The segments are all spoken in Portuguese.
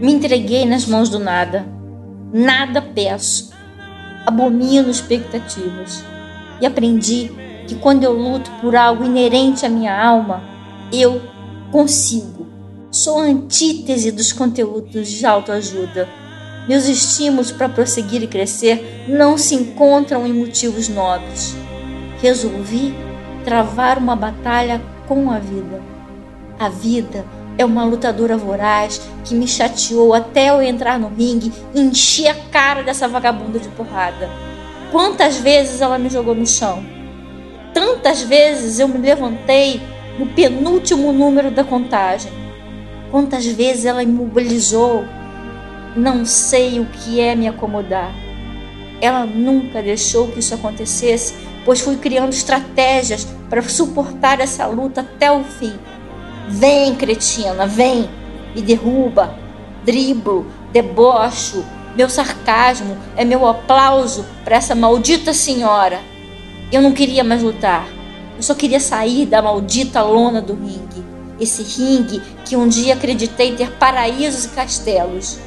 Me entreguei nas mãos do nada. Nada peço. Abomino expectativas. E aprendi que quando eu luto por algo inerente à minha alma, eu consigo. Sou a antítese dos conteúdos de autoajuda. Meus estímulos para prosseguir e crescer não se encontram em motivos nobres. Resolvi travar uma batalha com a vida. A vida é uma lutadora voraz que me chateou até eu entrar no ringue e encher a cara dessa vagabunda de porrada. Quantas vezes ela me jogou no chão? Tantas vezes eu me levantei no penúltimo número da contagem. Quantas vezes ela imobilizou? Não sei o que é me acomodar. Ela nunca deixou que isso acontecesse, pois fui criando estratégias para suportar essa luta até o fim. Vem, cretina, vem, me derruba, driblo, debocho. Meu sarcasmo é meu aplauso para essa maldita senhora. Eu não queria mais lutar. Eu só queria sair da maldita lona do ringue. Esse ringue que um dia acreditei ter paraísos e castelos.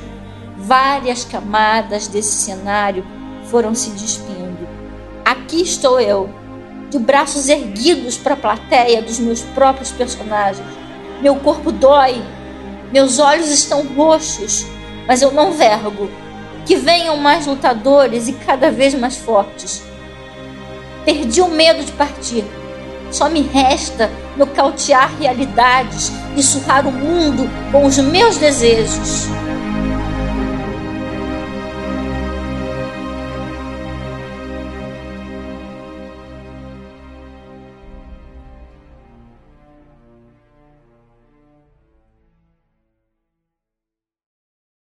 Várias camadas desse cenário foram se despindo. Aqui estou eu, de braços erguidos para a plateia dos meus próprios personagens. Meu corpo dói, meus olhos estão roxos, mas eu não vergo. Que venham mais lutadores e cada vez mais fortes. Perdi o medo de partir. Só me resta nocautear realidades e surrar o mundo com os meus desejos.